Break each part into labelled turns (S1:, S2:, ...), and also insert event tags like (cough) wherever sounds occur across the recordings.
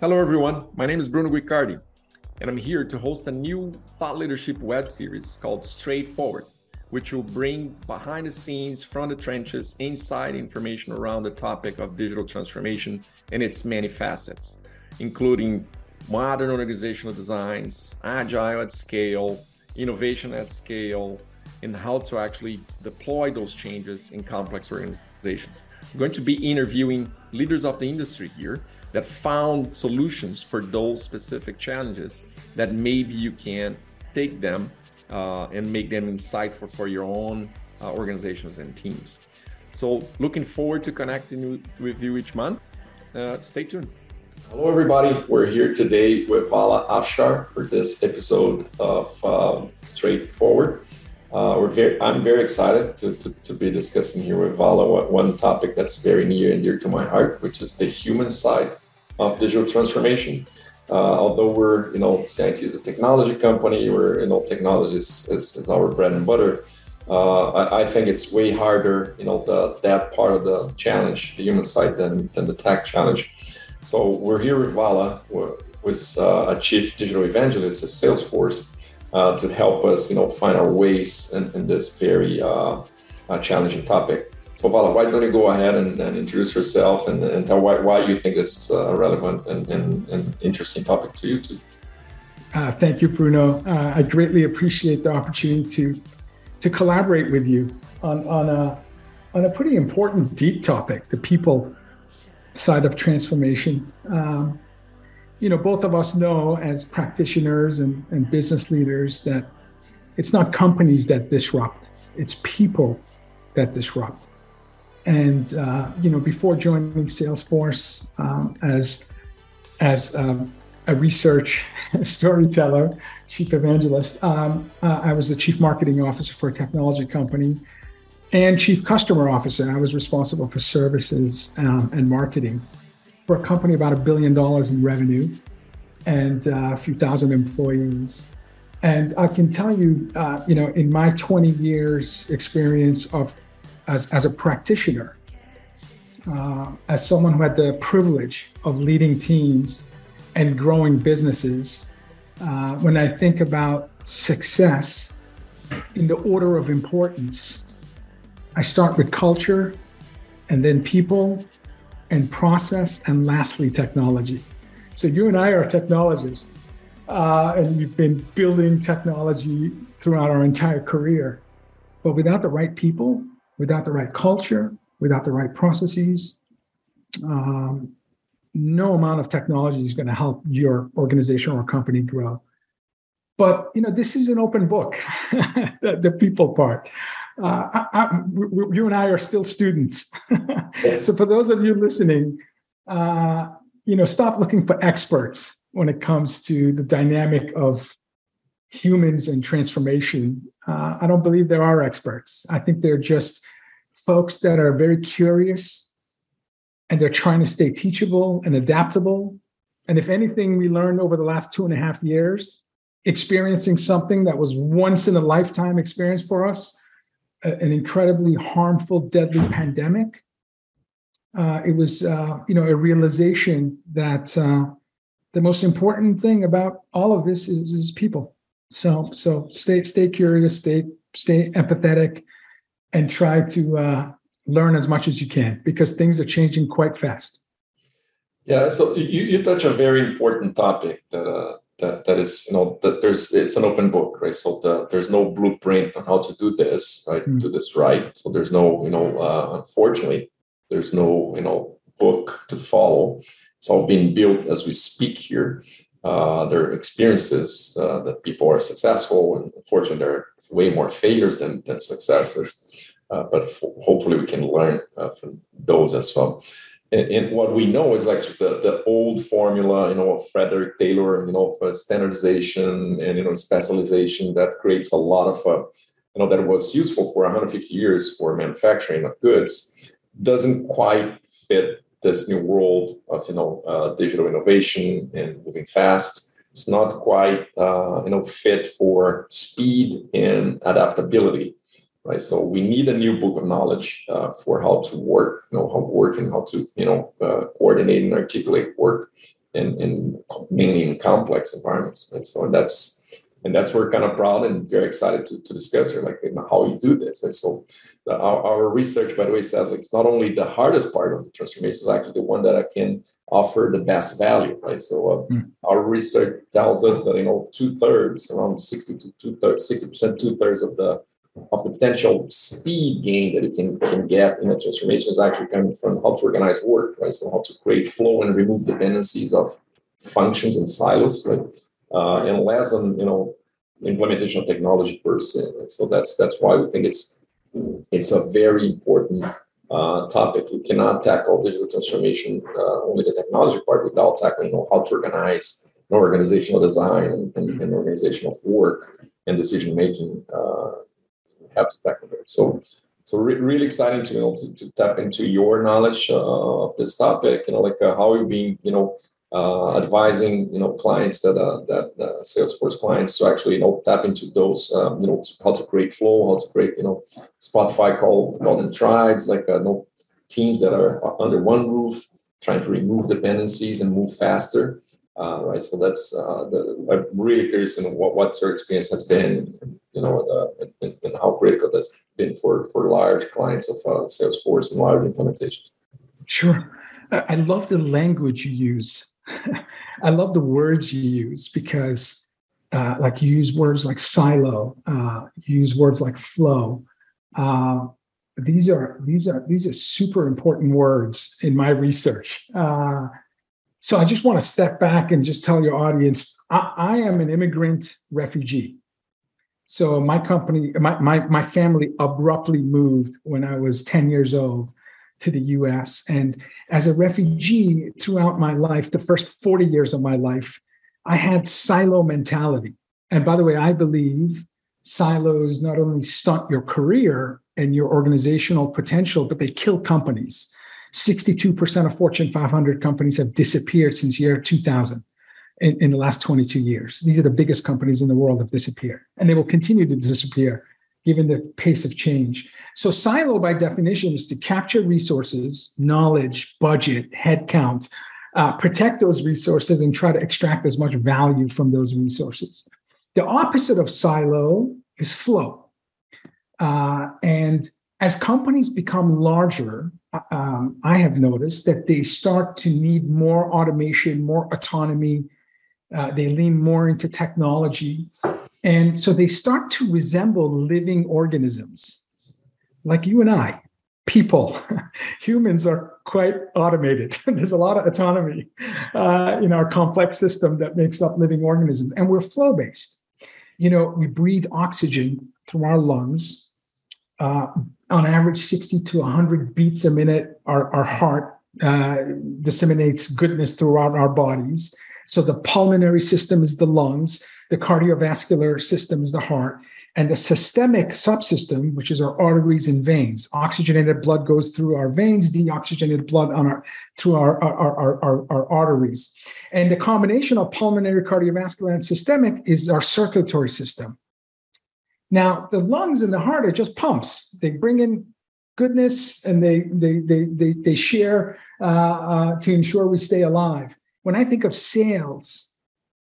S1: Hello, everyone. My name is Bruno Guicardi, and I'm here to host a new thought leadership web series called Straightforward, which will bring behind the scenes, from the trenches, inside information around the topic of digital transformation and its many facets, including modern organizational designs, agile at scale, innovation at scale, and how to actually deploy those changes in complex organizations. I'm going to be interviewing leaders of the industry here that found solutions for those specific challenges that maybe you can take them uh, and make them insightful for your own uh, organizations and teams. So, looking forward to connecting with you each month. Uh, stay tuned. Hello, everybody. We're here today with Vala Afshar for this episode of um, Straightforward. Uh, we're very, I'm very excited to, to, to, be discussing here with Vala one topic that's very near and dear to my heart, which is the human side of digital transformation. Uh, although we're, you know, CIT is a technology company, we're, you know, technology is, is, is our bread and butter. Uh, I, I, think it's way harder, you know, the, that part of the challenge, the human side, than, than the tech challenge. So we're here with Vala, with uh, a chief digital evangelist at Salesforce, uh, to help us, you know, find our ways in, in this very uh, uh, challenging topic. So, Vala, why don't you go ahead and, and introduce yourself and, and, tell why, why you think this is a relevant and, and, and interesting topic to you too?
S2: Uh, thank you, Bruno. Uh, I greatly appreciate the opportunity to to collaborate with you on on a on a pretty important, deep topic, the people side of transformation. Um, you know, both of us know as practitioners and, and business leaders that it's not companies that disrupt, it's people that disrupt. And uh, you know, before joining Salesforce um, as as um, a research (laughs) storyteller, chief evangelist, um, uh, I was the chief marketing officer for a technology company and chief customer officer. I was responsible for services um, and marketing for a company about a billion dollars in revenue and uh, a few thousand employees. And I can tell you, uh, you know, in my 20 years experience of as, as a practitioner, uh, as someone who had the privilege of leading teams and growing businesses, uh, when I think about success in the order of importance, I start with culture and then people and process, and lastly, technology. So you and I are technologists, uh, and we've been building technology throughout our entire career. But without the right people, without the right culture, without the right processes, um, no amount of technology is going to help your organization or company grow. But you know, this is an open book, (laughs) the, the people part uh, I, I, you and I are still students. (laughs) so for those of you listening, uh, you know, stop looking for experts when it comes to the dynamic of humans and transformation. Uh, I don't believe there are experts. I think they're just folks that are very curious and they're trying to stay teachable and adaptable. And if anything, we learned over the last two and a half years, experiencing something that was once in a lifetime experience for us an incredibly harmful, deadly pandemic. Uh, it was, uh, you know, a realization that uh, the most important thing about all of this is, is people. So, so stay, stay curious, stay, stay empathetic, and try to uh, learn as much as you can because things are changing quite fast.
S1: Yeah. So you, you touch a very important topic that uh, that that is you know that there's it's an open book right? So the, there's no blueprint on how to do this right mm. do this right. So there's no you know uh, unfortunately there's no you know book to follow. It's all being built as we speak here. Uh, there are experiences uh, that people are successful and unfortunately there are way more failures than, than successes. Uh, but f- hopefully we can learn uh, from those as well and, and, what we know is like the, the old formula, you know, of Frederick Taylor, you know, for standardization and you know specialization that creates a lot of, uh, you know, that was useful for 150 years for manufacturing of goods, doesn't quite fit this new world of you know uh, digital innovation and moving fast. It's not quite uh, you know fit for speed and adaptability right? So we need a new book of knowledge uh, for how to work, you know, how to work and how to, you know, uh, coordinate and articulate work in, in mainly in complex environments. And so that's and that's where we're kind of proud and very excited to, to discuss here, like how you do this. And so the, our, our research, by the way, says like it's not only the hardest part of the transformation, it's actually the one that I can offer the best value, right? So uh, mm. our research tells us that you know two thirds, around sixty to two thirds, sixty percent, two thirds of the of the potential speed gain that you can, can get in a transformation is actually coming from how to organize work, right? So how to create flow and remove dependencies of functions and silos, right? Uh, and less on you know implementation of technology per se. So that's that's why we think it's it's a very important uh, topic. You cannot tackle digital transformation uh, only the technology part without tackling you know, how to organize organizational design and, and, and organizational work and decision making. Have to tackle it. So, so re- really exciting to you know to, to tap into your knowledge uh, of this topic. You know, like uh, how you being you know uh, advising you know clients that uh, that uh, Salesforce clients to actually you know tap into those um, you know how to create flow, how to create you know Spotify call them tribes, like uh, you know, teams that are under one roof, trying to remove dependencies and move faster. Uh, right, so that's uh, the, I'm really curious in what, what your experience has been, you know, uh, and, and, how critical that's been for for large clients of uh, Salesforce and large implementations.
S2: Sure, I love the language you use (laughs) I love the words you use because, uh, like, you use words like silo, uh, you use words like flow. Uh, these are these are these are super important words in my research. So I just want to step back and just tell your audience, I, I am an immigrant refugee. So my company, my, my my family abruptly moved when I was 10 years old to the US. And as a refugee throughout my life, the first 40 years of my life, I had silo mentality. And by the way, I believe silos not only stunt your career and your organizational potential, but they kill companies. 62% of Fortune 500 companies have disappeared since year 2000 in, in the last 22 years. These are the biggest companies in the world have disappeared, and they will continue to disappear given the pace of change. So, silo by definition is to capture resources, knowledge, budget, headcount, uh, protect those resources, and try to extract as much value from those resources. The opposite of silo is flow. Uh, and as companies become larger, um, I have noticed that they start to need more automation, more autonomy. Uh, they lean more into technology. And so they start to resemble living organisms like you and I, people, (laughs) humans are quite automated. (laughs) There's a lot of autonomy uh, in our complex system that makes up living organisms, and we're flow based. You know, we breathe oxygen through our lungs. Uh, on average, 60 to 100 beats a minute. Our, our heart uh, disseminates goodness throughout our bodies. So the pulmonary system is the lungs, the cardiovascular system is the heart, and the systemic subsystem, which is our arteries and veins. Oxygenated blood goes through our veins, deoxygenated blood on our through our, our, our, our, our arteries. And the combination of pulmonary, cardiovascular, and systemic is our circulatory system. Now, the lungs and the heart are just pumps. They bring in goodness and they they they they, they share uh, uh, to ensure we stay alive. When I think of sales,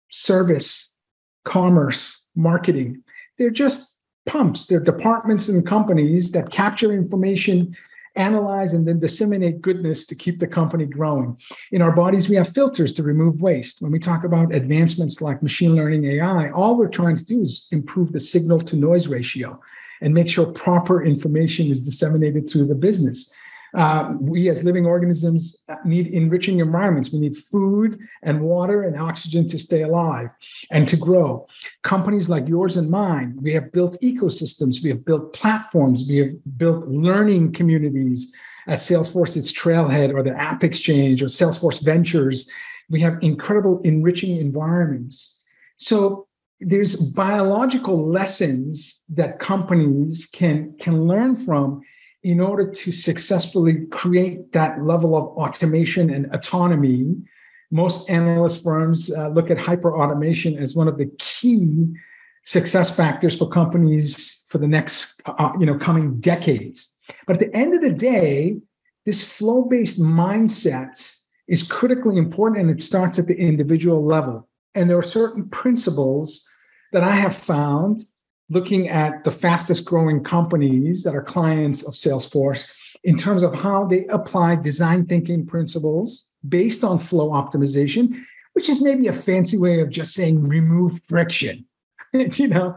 S2: service, commerce, marketing, they're just pumps. They're departments and companies that capture information, analyze, and then disseminate goodness to keep the company growing. In our bodies, we have filters to remove waste. When we talk about advancements like machine learning AI, all we're trying to do is improve the signal to noise ratio and make sure proper information is disseminated through the business. Uh, we as living organisms need enriching environments. We need food and water and oxygen to stay alive and to grow. Companies like yours and mine, we have built ecosystems, we have built platforms, we have built learning communities at Salesforce, it's Trailhead or the App Exchange or Salesforce Ventures. We have incredible enriching environments. So there's biological lessons that companies can can learn from in order to successfully create that level of automation and autonomy, most analyst firms uh, look at hyper automation as one of the key success factors for companies for the next uh, you know coming decades but at the end of the day this flow based mindset is critically important and it starts at the individual level. And there are certain principles that I have found looking at the fastest growing companies that are clients of Salesforce in terms of how they apply design thinking principles based on flow optimization, which is maybe a fancy way of just saying remove friction. (laughs) you know,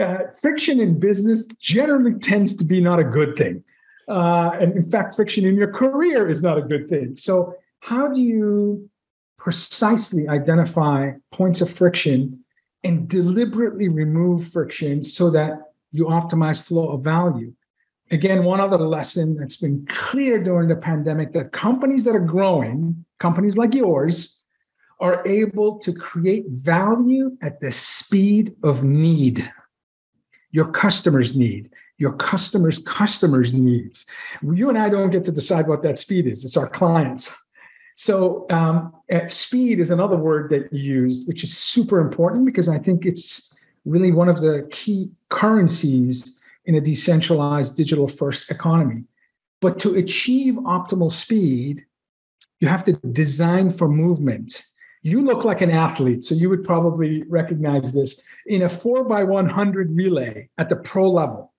S2: uh, friction in business generally tends to be not a good thing. Uh, and in fact, friction in your career is not a good thing. So, how do you precisely identify points of friction and deliberately remove friction so that you optimize flow of value? Again, one other lesson that's been clear during the pandemic that companies that are growing, companies like yours, are able to create value at the speed of need your customers need, your customers' customers' needs. You and I don't get to decide what that speed is, it's our clients. So, um, speed is another word that you used, which is super important because I think it's really one of the key currencies in a decentralized digital first economy. But to achieve optimal speed, you have to design for movement you look like an athlete, so you would probably recognize this in a four by 100 relay at the pro level,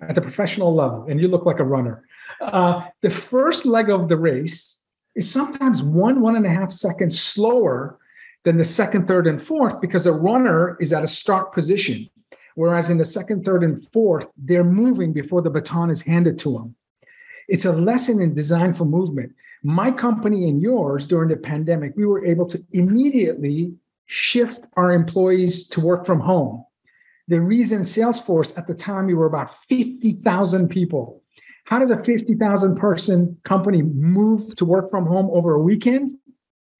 S2: at the professional level, and you look like a runner. Uh, the first leg of the race is sometimes one, one and a half seconds slower than the second, third, and fourth because the runner is at a start position. Whereas in the second, third, and fourth, they're moving before the baton is handed to them. It's a lesson in design for movement my company and yours during the pandemic, we were able to immediately shift our employees to work from home. The reason Salesforce at the time we were about 50,000 people. How does a 50,000 person company move to work from home over a weekend?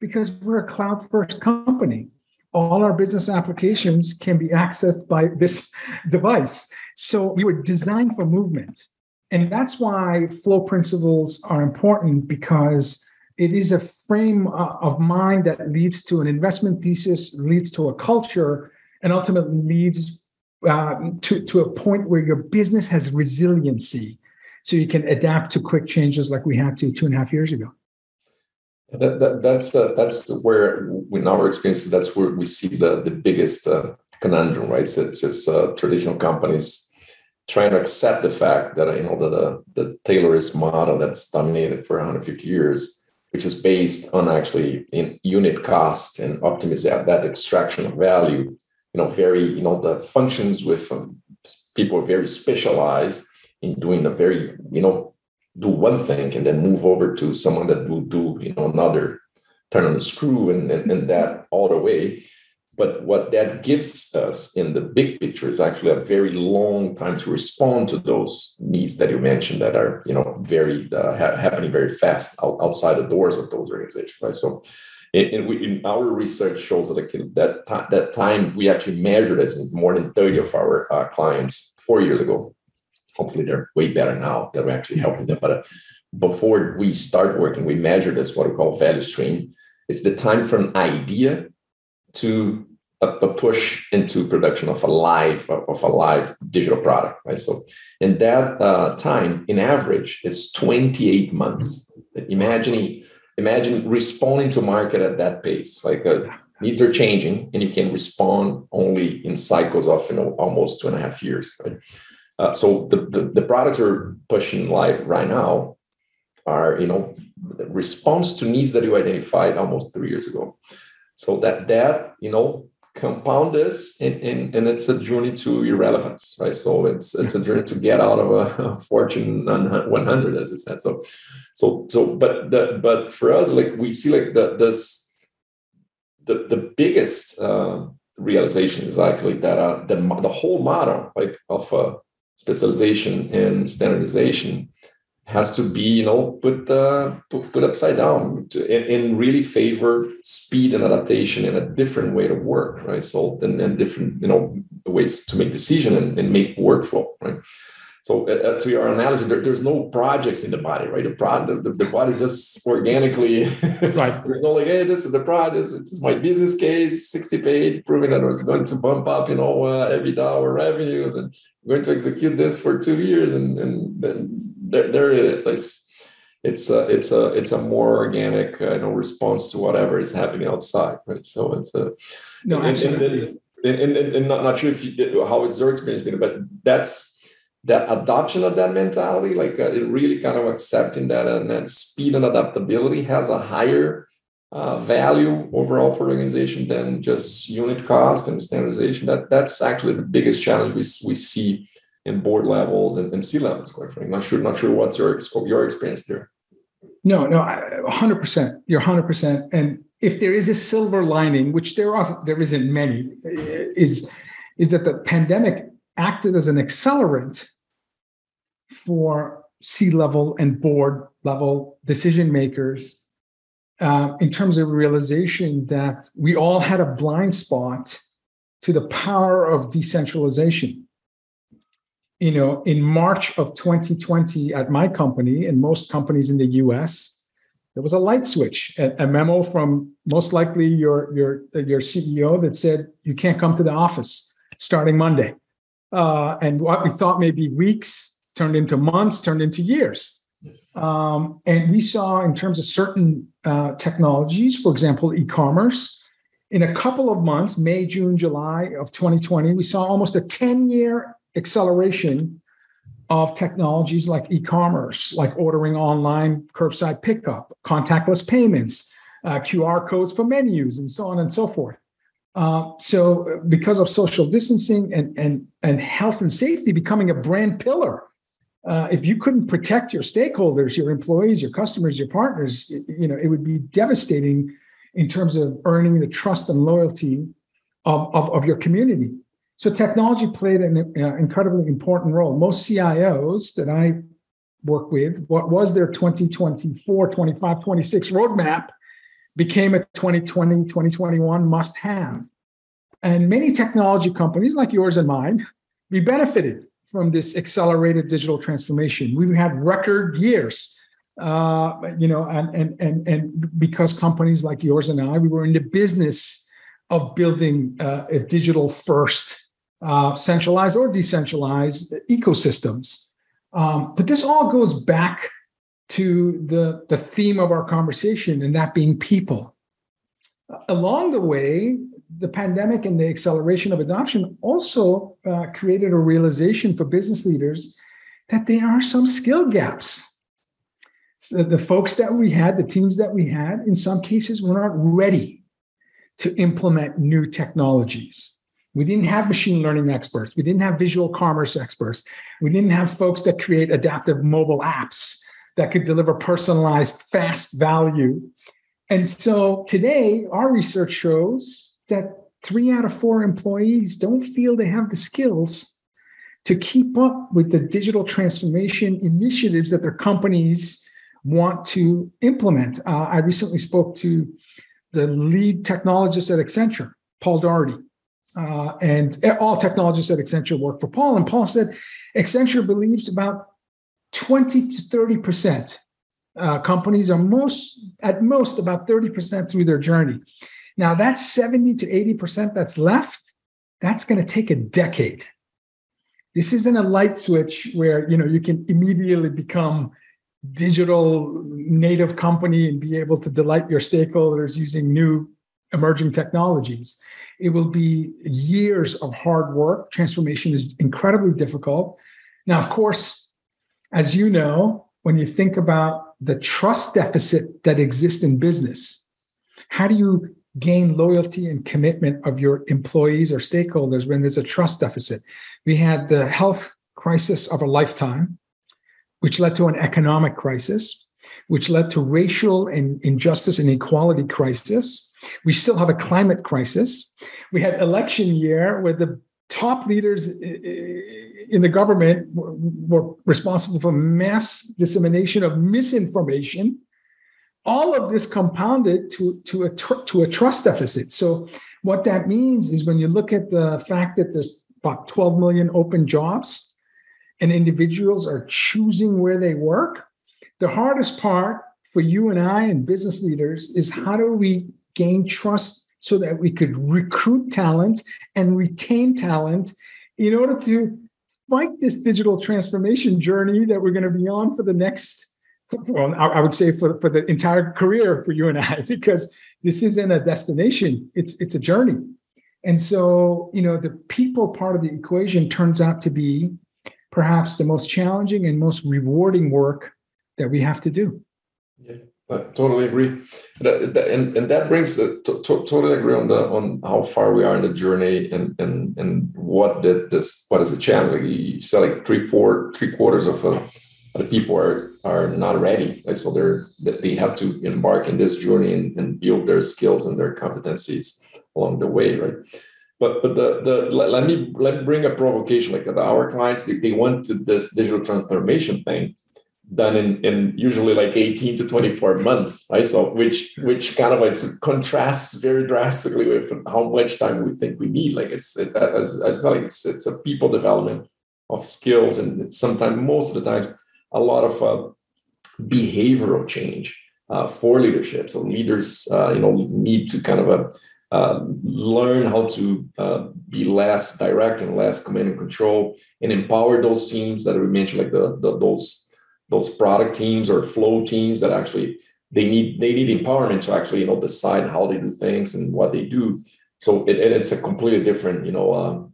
S2: Because we're a cloud first company. All our business applications can be accessed by this (laughs) device. So we were designed for movement. And that's why flow principles are important because it is a frame of mind that leads to an investment thesis, leads to a culture, and ultimately leads uh, to, to a point where your business has resiliency so you can adapt to quick changes like we had to two and a half years ago.
S1: That, that, that's uh, that's where, in our experience, that's where we see the the biggest uh, conundrum, right? So it's, it's uh, traditional companies trying to accept the fact that you know that uh, the Taylorist model that's dominated for 150 years, which is based on actually in unit cost and optimize that extraction of value. You know, very you know the functions with um, people are very specialized in doing a very you know do one thing and then move over to someone that will do you know another turn on the screw and, and, and that all the way but what that gives us in the big picture is actually a very long time to respond to those needs that you mentioned that are, you know, very uh, ha- happening very fast out, outside the doors of those organizations. Right. So, in, in, we, in our research shows that that t- that time we actually measured as more than 30 of our uh, clients four years ago. Hopefully, they're way better now that we're actually helping them. But uh, before we start working, we measure this what we call value stream. It's the time from idea to a, a, push into production of a live of a live digital product right so in that uh, time in average it's 28 months imagine imagine responding to market at that pace like uh, needs are changing and you can respond only in cycles of you know almost two and a half years right uh, so the, the the products are pushing live right now are you know response to needs that you identified almost three years ago. So that that you know compound this and, and, and it's a journey to irrelevance right? So it's it's a journey to get out of a, (laughs) fortune 100 as you said. So so so but the but for us like we see like the this the the biggest uh, realization is actually that uh, the, the whole model like of uh, specialization and standardization has to be you know put uh, put, put upside down to, really favor speed and adaptation and a different way to work right? So and different you know ways to make decision and, and make workflow right so uh, uh to your analogy there, there's no projects in the body right? The product the, the body just organically (laughs) right. there's no like hey this is the product this, this is my business case 60 page proving that it's going to bump up you know uh, every dollar revenues and going to execute this for two years and and then there, there it is. It's, it's a it's a it's a more organic uh, you know response to whatever is happening outside right? So it's a
S2: no
S1: and,
S2: absolutely.
S1: and, and, and, and not, not sure if you, how it's your experience been but that's that adoption of that mentality like uh, it really kind of accepting that and speed and adaptability has a higher uh, value overall for organization than just unit cost and standardization that that's actually the biggest challenge we, we see in board levels and, and C levels quite frankly not sure not sure what's your your experience there
S2: no, no, hundred percent. You're hundred percent. And if there is a silver lining, which there are, there isn't many, is is that the pandemic acted as an accelerant for C level and board level decision makers uh, in terms of realization that we all had a blind spot to the power of decentralization you know, in March of 2020 at my company and most companies in the US, there was a light switch, a, a, memo from most likely your your your CEO that said you can't come to the office starting Monday. Uh, and what we thought maybe weeks turned into months, turned into years. Um, and we saw in terms of certain uh, technologies, for example, e-commerce, in a couple of months, May, June, July of 2020, we saw almost a 10 year acceleration of technologies like e-commerce, like ordering online, curbside pickup, contactless payments, uh, QR codes for menus, and so on and so forth. Uh, so, because of social distancing and and and health and safety becoming a brand pillar, uh, if you couldn't protect your stakeholders, your employees, your customers, your partners, you know it would be devastating in terms of earning the trust and loyalty of, of, of your community. So technology played an uh, incredibly important role. Most CIOs that I work with, what was their 2024, 25, 26 roadmap became a 2020, 2021 must have. And many technology companies like yours and mine, we benefited from this accelerated digital transformation. We've had record years, uh, you know, and, and, and, and because companies like yours and I, we were in the business of building uh, a digital first uh, centralized or decentralized ecosystems. Um, but this all goes back to the, the theme of our conversation, and that being people. Along the way, the pandemic and the acceleration of adoption also uh, created a realization for business leaders that there are some skill gaps. So the folks that we had, the teams that we had, in some cases were not ready to implement new technologies. We didn't have machine learning experts. We didn't have visual commerce experts. We didn't have folks that create adaptive mobile apps that could deliver personalized, fast value. And so today, our research shows that three out of four employees don't feel they have the skills to keep up with the digital transformation initiatives that their companies want to implement. Uh, I recently spoke to the lead technologist at Accenture, Paul Daugherty, uh, and all technologists at Accenture work for Paul. And Paul said Accenture believes about 20 to 30 percent uh, companies are most at most about 30 percent through their journey. Now that's 70 to 80 percent that's left. That's going to take a decade. This isn't a light switch where you know you can immediately become digital native company and be able to delight your stakeholders using new emerging technologies. It will be years of hard work. Transformation is incredibly difficult. Now, of course, as you know, when you think about the trust deficit that exists in business, how do you gain loyalty and commitment of your employees or stakeholders when there's a trust deficit? We had the health crisis of a lifetime, which led to an economic crisis, which led to racial and injustice and equality crisis, we still have a climate crisis. We had election year where the top leaders eh, eh, in the government were responsible for mass dissemination of misinformation. All of this compounded to, to, a, to a trust deficit. So, what that means is when you look at the fact that there's about 12 million open jobs and individuals are choosing where they work, the hardest part for you and I and business leaders is how do we gain trust so that we could recruit talent and retain talent in order to fight this digital transformation journey that we're going to be on for the next well, I would say for, for the entire career for you and I, (laughs) because this isn't a destination, it's it's a journey. And so, you know, the people part of the equation turns out to be perhaps the most challenging and most rewarding work that we have to do.
S1: Yeah, I totally agree. And, and that brings the, to, to, totally agree on the on how far we are in the journey and and and what did this what is the challenge? You said like three, four, three quarters of uh, the people are are not ready. Like so they're they have to embark in this journey and, and build their skills and their competencies along the way, right? But but the the let me let me bring a provocation like our clients they, they want to this digital transformation thing done in, in usually like 18 to 24 months right so which which kind of like contrasts very drastically with how much time we think we need like it's it, as, as like it's, it's a people development of skills and sometimes most of the times a lot of uh, behavioral change uh, for leadership. So leaders uh, you know need to kind of uh, uh learn how to be less direct and less command and control and empower those teams that we mentioned like the, the those those product teams or flow teams that actually they need they need empowerment to actually you know decide how they do things and what they do. So it, it's a completely different you know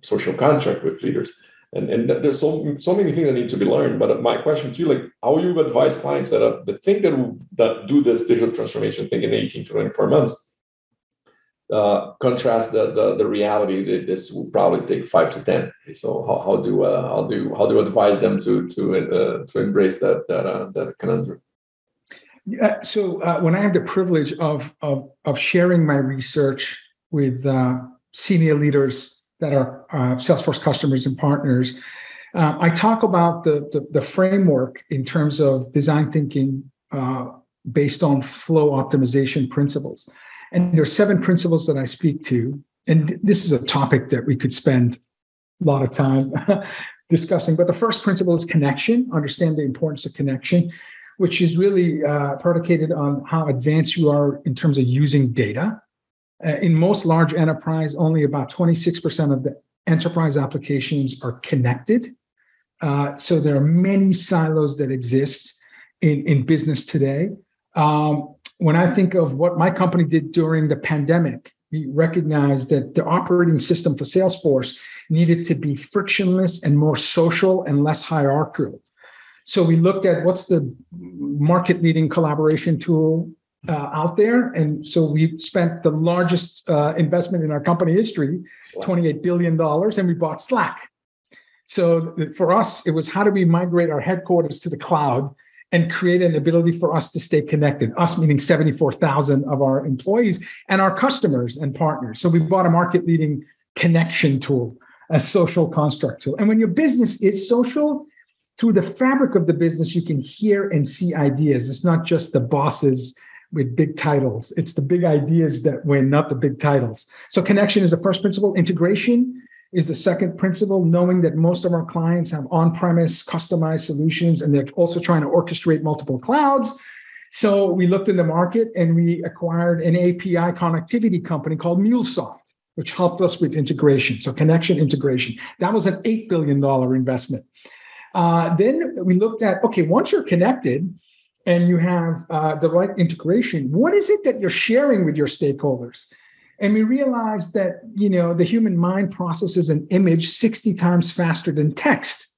S1: social contract with leaders and, and there's so so many things that need to be learned but my question to you like how you advise clients that uh, the thing that, that do this digital transformation thing in 18 to 24 months uh, contrast the, the, the reality that this will probably take five to ten. So how, how do uh, how do how do you advise them to to uh, to embrace that that uh, that conundrum?
S2: Yeah, so uh, when I have the privilege of of, of sharing my research with uh, senior leaders that are uh, Salesforce customers and partners, uh, I talk about the, the, the framework in terms of design thinking uh, based on flow optimization principles. And there are seven principles that I speak to. And this is a topic that we could spend a lot of time (laughs) discussing. But the first principle is connection, understand the importance of connection, which is really uh, predicated on how advanced you are in terms of using data. Uh, in most large enterprise, only about 26% of the enterprise applications are connected. Uh, so there are many silos that exist in, in business today. Um, when I think of what my company did during the pandemic, we recognized that the operating system for Salesforce needed to be frictionless and more social and less hierarchical. So we looked at what's the market leading collaboration tool uh, out there. And so we spent the largest uh, investment in our company history, $28 billion, and we bought Slack. So for us, it was how do we migrate our headquarters to the cloud and create an ability for us to stay connected, us meaning 74,000 of our employees and our customers and partners. So we bought a market leading connection tool, a social construct tool. And when your business is social, through the fabric of the business, you can hear and see ideas. It's not just the bosses with big titles, it's the big ideas that win, not the big titles. So connection is the first principle, integration is the second principle, knowing that most of our clients have on premise customized solutions and they're also trying to orchestrate multiple clouds. So we looked in the market and we acquired an API connectivity company called MuleSoft, which helped us with integration. So connection integration. That was an $8 billion investment. Uh, then we looked at okay, once you're connected and you have uh, the right integration, what is it that you're sharing with your stakeholders? And we realized that, you know, the human mind processes an image 60 times faster than text.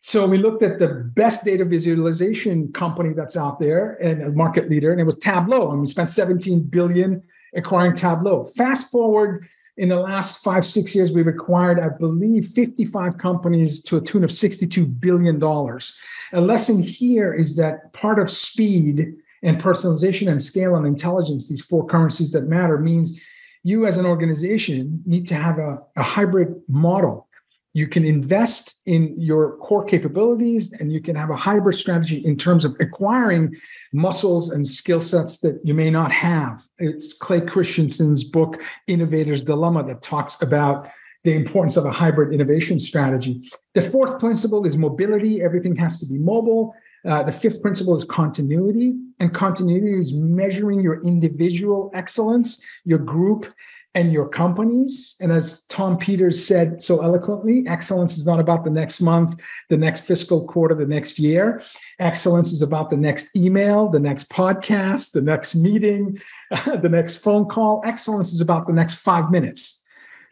S2: So we looked at the best data visualization company that's out there and a market leader, and it was Tableau. And we spent 17 billion acquiring Tableau. Fast forward in the last five, six years, we've acquired, I believe, 55 companies to a tune of $62 billion. A lesson here is that part of speed and personalization and scale and intelligence, these four currencies that matter, means you as an organization need to have a, a hybrid model. You can invest in your core capabilities and you can have a hybrid strategy in terms of acquiring muscles and skill sets that you may not have. It's Clay Christensen's book, Innovator's Dilemma, that talks about the importance of a hybrid innovation strategy. The fourth principle is mobility. Everything has to be mobile. Uh, the fifth principle is continuity, and continuity is measuring your individual excellence, your group and your companies. And as Tom Peters said so eloquently, excellence is not about the next month, the next fiscal quarter, the next year. Excellence is about the next email, the next podcast, the next meeting, (laughs) the next phone call. Excellence is about the next five minutes.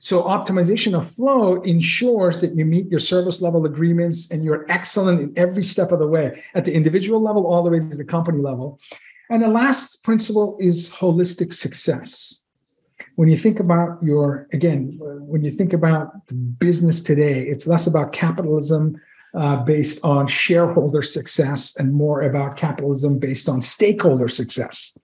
S2: So, optimization of flow ensures that you meet your service level agreements and you're excellent in every step of the way at the individual level, all the way to the company level. And the last principle is holistic success when you think about your again when you think about the business today it's less about capitalism uh, based on shareholder success and more about capitalism based on stakeholder success.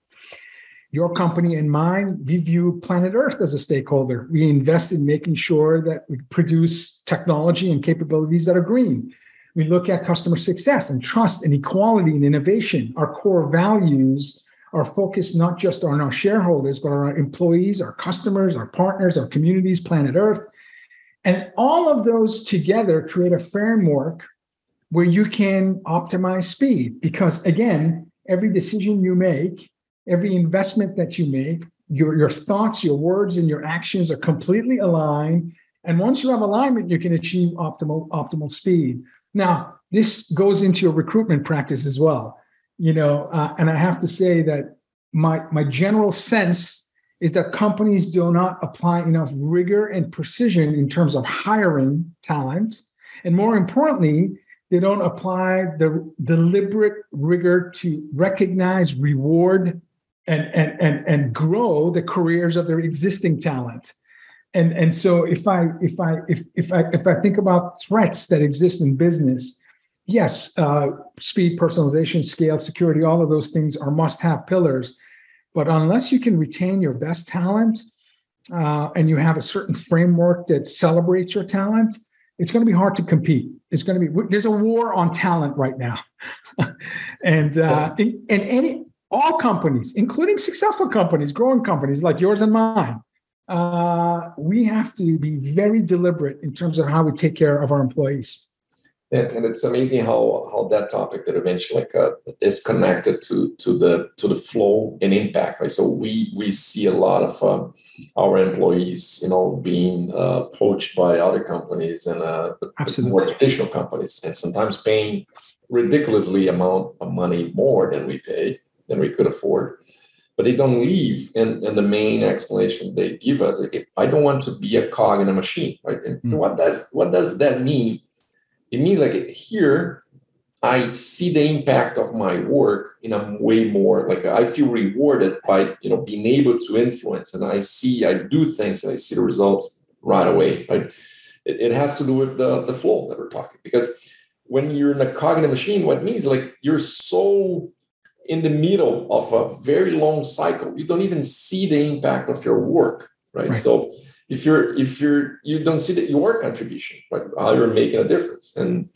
S2: Your company and mine we view planet earth as a stakeholder. We invest in making sure that we produce technology and capabilities that are green. We look at customer success and trust and equality and innovation our core values are focus not just on our shareholders, but our employees, our customers, our partners, our communities, planet Earth. And all of those together create a framework where you can optimize speed. Because again, every decision you make, every investment that you make, your, your thoughts, your words, and your actions are completely aligned. And once you have alignment, you can achieve optimal, optimal speed. Now, this goes into your recruitment practice as well you know, uh, and I have to say that my my general sense is that companies do not apply enough rigor and precision in terms of hiring talent, and more importantly, they don't apply the deliberate rigor to recognize, reward, and and and and grow the careers of their existing talent. And and so if I if I if if I if I think about threats that exist in business yes, uh, speed, personalization, scale, security, all of those things are must have pillars. But unless you can retain your best talent uh, and you have a certain framework that celebrates your talent, it's going to be hard to compete. It's going to be, there's a war on talent right now. (laughs) and, uh, in, and any, all companies, including successful companies, growing companies like yours and mine, uh, we have to be very deliberate in terms of how we take care of our employees.
S1: And, and it's amazing how how that topic that eventually like uh, is connected to to the to the flow and impact right? So we we see a lot of um, our employees you know being uh, poached by other companies and uh, more traditional companies. And sometimes paying ridiculously amount of money more than we pay than we could afford. But they don't leave and, and the main explanation they give us like, i don't want to be a cog in a machine right? And mm. what does what does that mean it means like here I see the impact of my work in a way more like I feel rewarded by you know being able to influence and I see I do things and I see the results right away. Right? It, it has to do with the the flow that we're talking because when you're in a cognitive machine, what means like you're so in the middle of a very long cycle, you don't even see the impact of your work, right? right. So if you're if you're you don't see that your contribution, like how you're making a difference. And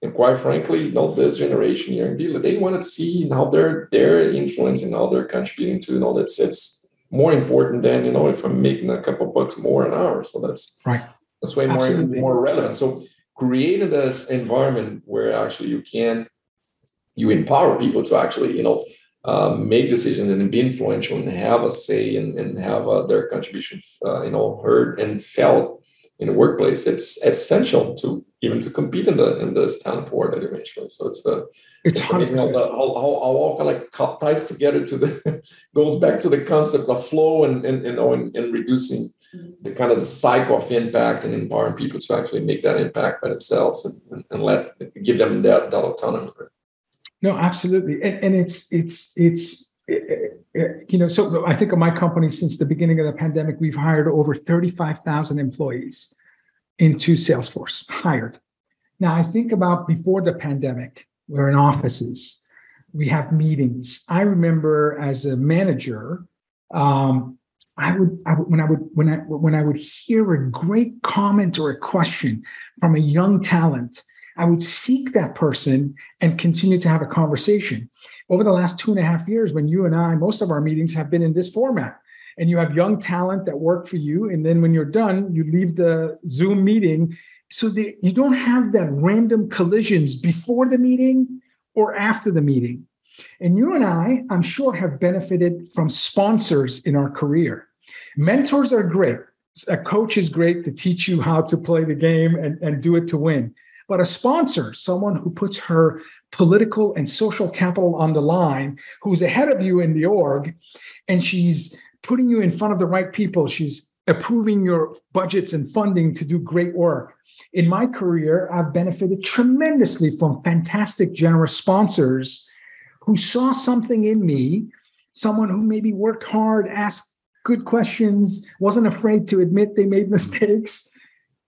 S1: and quite frankly, you know, this generation here in Billa, they want to see how they're they're influencing, how they're contributing to, you know, that's it's more important than, you know, if I'm making a couple bucks more an hour. So that's
S2: right.
S1: That's way more, more relevant. So creating this environment where actually you can you empower people to actually, you know, um, make decisions and be influential and have a say and, and have uh, their contribution, uh, you know, heard and felt in the workplace. It's essential to even to compete in the in this talent war that you mentioned. So it's the
S2: it's, it's amazing
S1: how, the, how, how, all kind of ties together to the (laughs) goes back to the concept of flow and and you know and, and reducing the kind of the cycle of impact and empowering people to actually make that impact by themselves and, and, and let give them that, that autonomy.
S2: No, absolutely, and, and it's it's it's eh, eh, eh, you know so I think of my company since the beginning of the pandemic, we've hired over thirty five thousand employees into Salesforce hired. Now I think about before the pandemic, we're in offices, we have meetings. I remember as a manager, um, I would, I would when I would when I when I would hear a great comment or a question from a young talent I would seek that person and continue to have a conversation. Over the last two and a half years, when you and I, most of our meetings have been in this format, and you have young talent that work for you. And then when you're done, you leave the Zoom meeting so that you don't have that random collisions before the meeting or after the meeting. And you and I, I'm sure, have benefited from sponsors in our career. Mentors are great. A coach is great to teach you how to play the game and, and do it to win. But a sponsor, someone who puts her political and social capital on the line, who's ahead of you in the org, and she's putting you in front of the right people. She's approving your budgets and funding to do great work. In my career, I've benefited tremendously from fantastic, generous sponsors who saw something in me, someone who maybe worked hard, asked good questions, wasn't afraid to admit they made mistakes.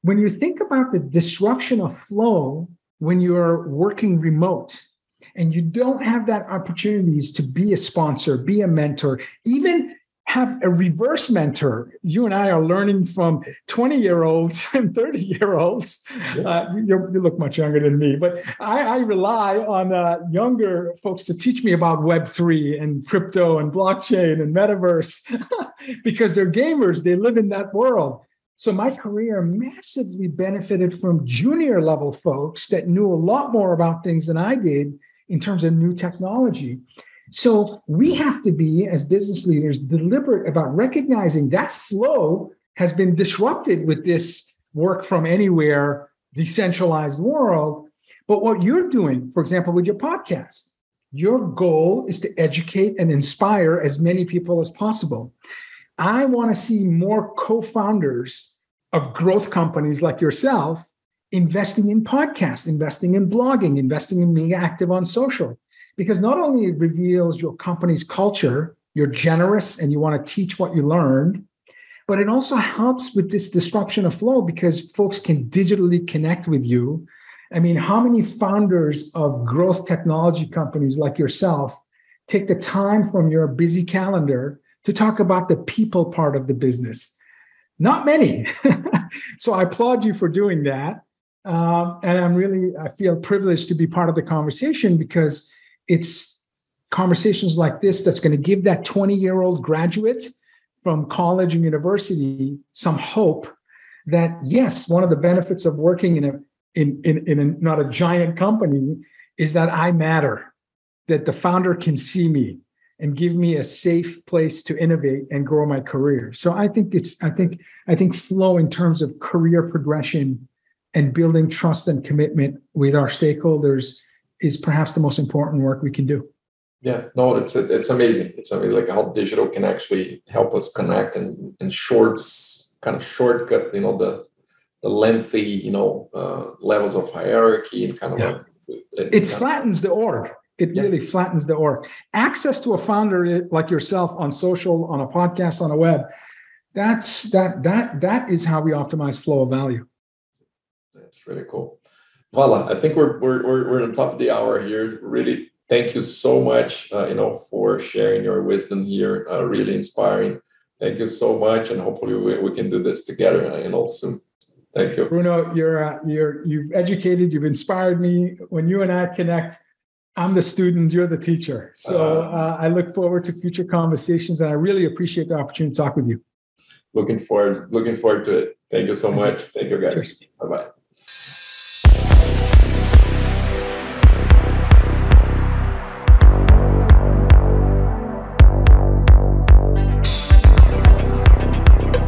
S2: When you think about the disruption of flow when you're working remote and you don't have that opportunities to be a sponsor, be a mentor, even have a reverse mentor. You and I are learning from 20 year olds (laughs) and 30 year olds. Uh, you, look much younger than me, but I, I rely on uh, younger folks to teach me about Web3 and crypto and blockchain and metaverse (laughs) because they're gamers, they live in that world. So my career massively benefited from junior level folks that knew a lot more about things than I did in terms of new technology. So we have to be, as business leaders, deliberate about recognizing that flow has been disrupted with this work from anywhere, decentralized world. But what you're doing, for example, with your podcast, your goal is to educate and inspire as many people as possible. I want to see more co founders of growth companies like yourself investing in podcasts, investing in blogging, investing in being active on social. Because not only it reveals your company's culture, you're generous and you want to teach what you learned, but it also helps with this disruption of flow because folks can digitally connect with you. I mean, how many founders of growth technology companies like yourself take the time from your busy calendar to talk about the people part of the business. Not many. (laughs) so I applaud you for doing that. Um, and I'm really, I feel privileged to be part of the conversation because it's conversations like this that's going to give that 20 year old graduate from college and university some hope that yes, one of the benefits of working in a in, in, in a, not a giant company is that I matter, that the founder can see me, and give me a safe place to innovate and grow my career. So I think it's I think I think flow in terms of career progression and building trust and commitment with our stakeholders is perhaps the most important work we can do.
S1: Yeah, no, it's it's amazing. It's amazing like how digital can actually help us connect and and shorts kind of shortcut, you know, the the lengthy, you know, uh, levels of hierarchy and kind of yeah.
S2: like, it flattens the org it yes. really flattens the org. Access to a founder like yourself on social, on a podcast, on a web, that's that that that is how we optimize flow of value.
S1: That's really cool. Voila, I think we're we're we're, we're on top of the hour here. Really, thank you so much, uh, you know, for sharing your wisdom here. Uh, really inspiring. Thank you so much, and hopefully we, we can do this together, uh, you know, soon. Thank you,
S2: Bruno. You're uh, you're you've educated, you've inspired me. When you and I connect I'm the student, you're the teacher. So uh, I look forward to future conversations, and I really appreciate the opportunity to talk with you.
S1: Looking forward, looking forward to it. Thank you so much. Thank you, guys. Bye bye.